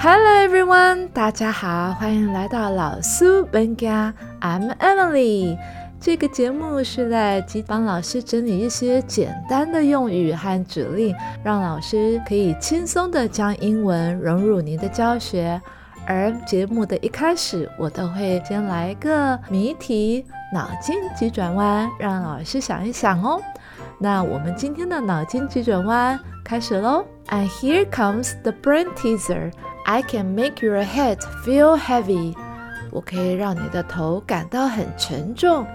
Hello everyone，大家好，欢迎来到老苏本家，I'm Emily。这个节目是在帮老师整理一些简单的用语和指令，让老师可以轻松的将英文融入您的教学。而节目的一开始，我都会先来个谜题，脑筋急转弯，让老师想一想哦。那我们今天的脑筋急转弯开始喽！And here comes the brain teaser. I can make your head feel heavy. 我可以让你的头感到很沉重。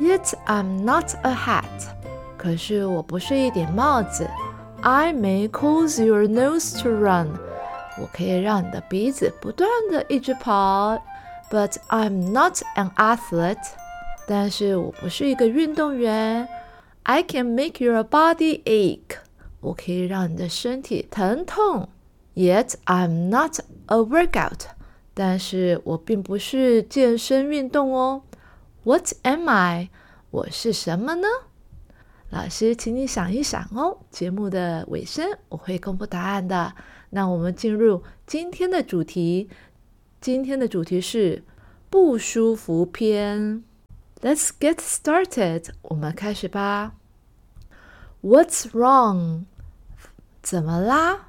Yet I'm not a hat. 可是我不是一顶帽子。I may cause your nose to run. 我可以让你的鼻子不断的一直跑。But I'm not an athlete. 但是我不是一个运动员。I can make your body ache. 我可以让你的身体疼痛。 Yet I'm not a workout. 但是我并不是健身运动哦。What am I? 我是什么呢？老师，请你想一想哦。节目的尾声我会公布答案的。那我们进入今天的主题。今天的主题是不舒服篇。Let's get started. 我们开始吧。What's wrong? 怎么啦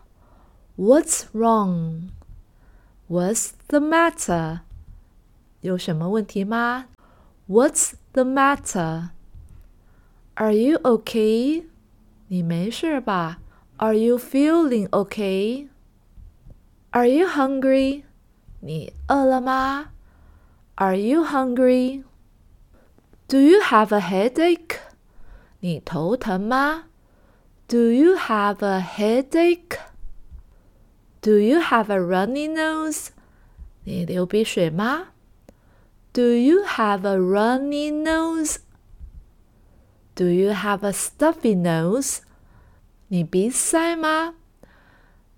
？What's wrong? What's the matter? 有什么问题吗？What's the matter? Are you okay? 你没事吧？Are you feeling okay? Are you hungry? 你饿了吗？Are you hungry? Do you have a headache? 你头疼吗？Do you have a headache? Do you have a runny nose? 你流鼻水吗？Do you have a runny nose? Do you have a stuffy nose? 你鼻塞吗？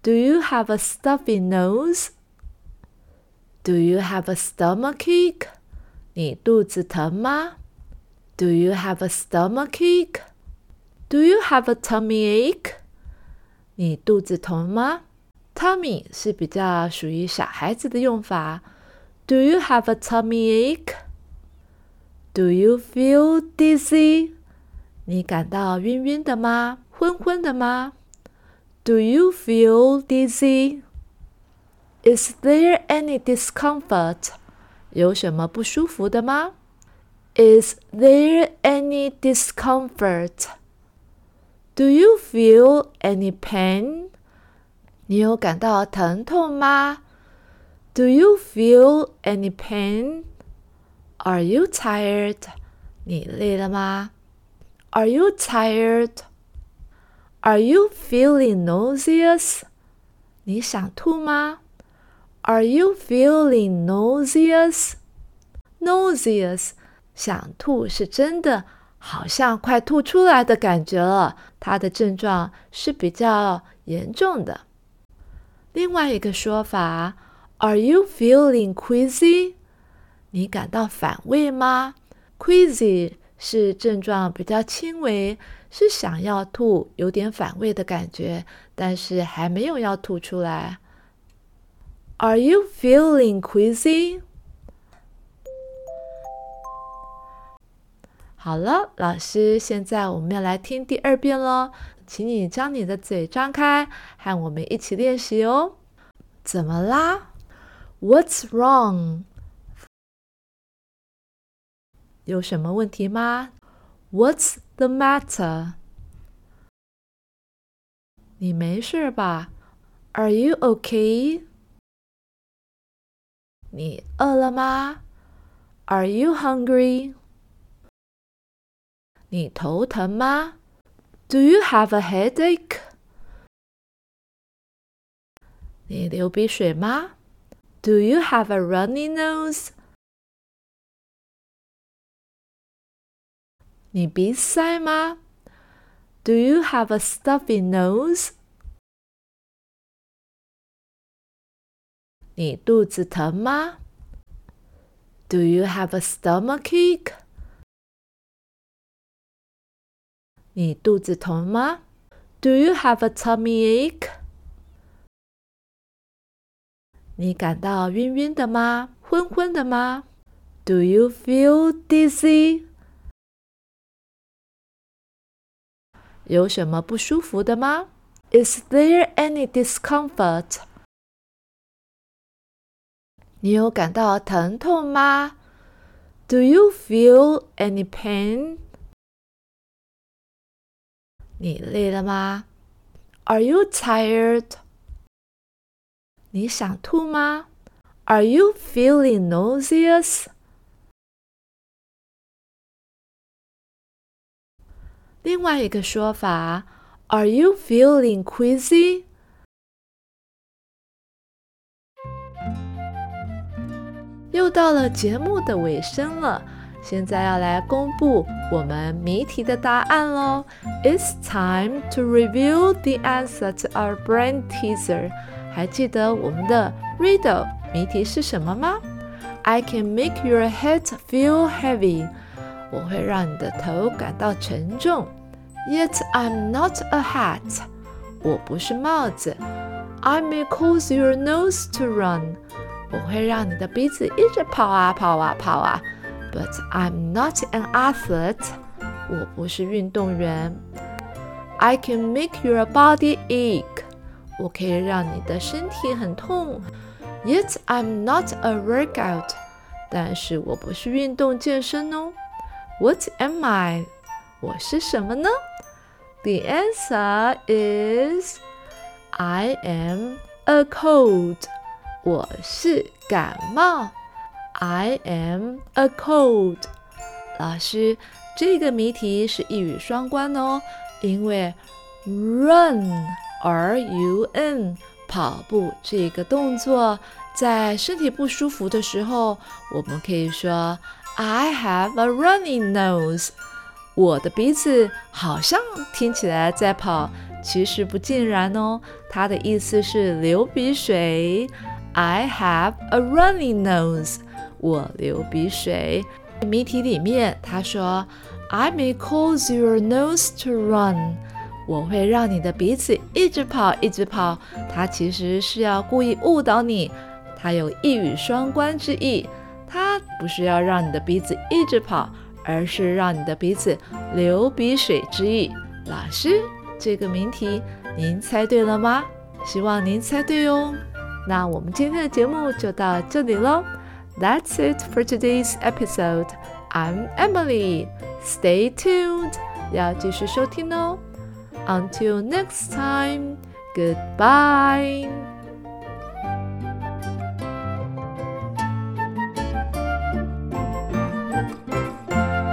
Do you have a stuffy nose? Do you have a stomachache? 你肚子疼吗？Do you have a stomachache? Do you have a tummy ache? 你肚子疼吗 ？Tummy 是比较属于小孩子的用法。Do you have a tummy ache? Do you feel dizzy? 你感到晕晕的吗？昏昏的吗？Do you feel dizzy? Is there any discomfort? 有什么不舒服的吗？Is there any discomfort? Do you feel any pain? 你有感到疼痛吗？Do you feel any pain? Are you tired? 你累了吗？Are you tired? Are you feeling nauseous? 你想吐吗？Are you feeling nauseous? Nauseous 想吐是真的，好像快吐出来的感觉了。它的症状是比较严重的。另外一个说法，Are you feeling queasy？你感到反胃吗？Queasy 是症状比较轻微，是想要吐，有点反胃的感觉，但是还没有要吐出来。Are you feeling queasy？好了，老师，现在我们要来听第二遍喽，请你将你的嘴张开，和我们一起练习哦。怎么啦？What's wrong？有什么问题吗？What's the matter？你没事吧？Are you okay？你饿了吗？Are you hungry？你头疼吗 ？Do you have a headache？你流鼻水吗？Do you have a runny nose？你鼻塞吗？Do you have a stuffy nose？你肚子疼吗？Do you have a stomachache？ 你肚子疼吗？Do you have a tummy ache？你感到晕晕的吗？昏昏的吗？Do you feel dizzy？有什么不舒服的吗？Is there any discomfort？你有感到疼痛吗？Do you feel any pain？你累了吗？Are you tired？你想吐吗？Are you feeling nauseous？另外一个说法，Are you feeling queasy？又到了节目的尾声了，现在要来公布我们谜题的答案喽。It's time to reveal the answer to our brain teaser。还记得我们的 riddle 谜题是什么吗？I can make your head feel heavy。我会让你的头感到沉重。Yet I'm not a hat。我不是帽子。I may cause your nose to run。我会让你的鼻子一直跑啊跑啊跑啊。But I'm not an athlete。我不是运动员。I can make your body ache。我可以让你的身体很痛，Yet I'm not a workout，但是我不是运动健身哦。What am I？我是什么呢？The answer is I am a cold。我是感冒。 I am a cold。老师，这个谜题是一语双关哦，因为 run。R U N 跑步这个动作，在身体不舒服的时候，我们可以说 I have a running nose。我的鼻子好像听起来在跑，其实不尽然哦。它的意思是流鼻水。I have a running nose。我流鼻水。谜题里面他说 I may cause your nose to run。我会让你的鼻子一直跑，一直跑。它其实是要故意误导你，它有一语双关之意。它不是要让你的鼻子一直跑，而是让你的鼻子流鼻水之意。老师，这个谜题您猜对了吗？希望您猜对哦。那我们今天的节目就到这里喽。That's it for today's episode. I'm Emily. Stay tuned，要继续收听哦。Until next time, goodbye.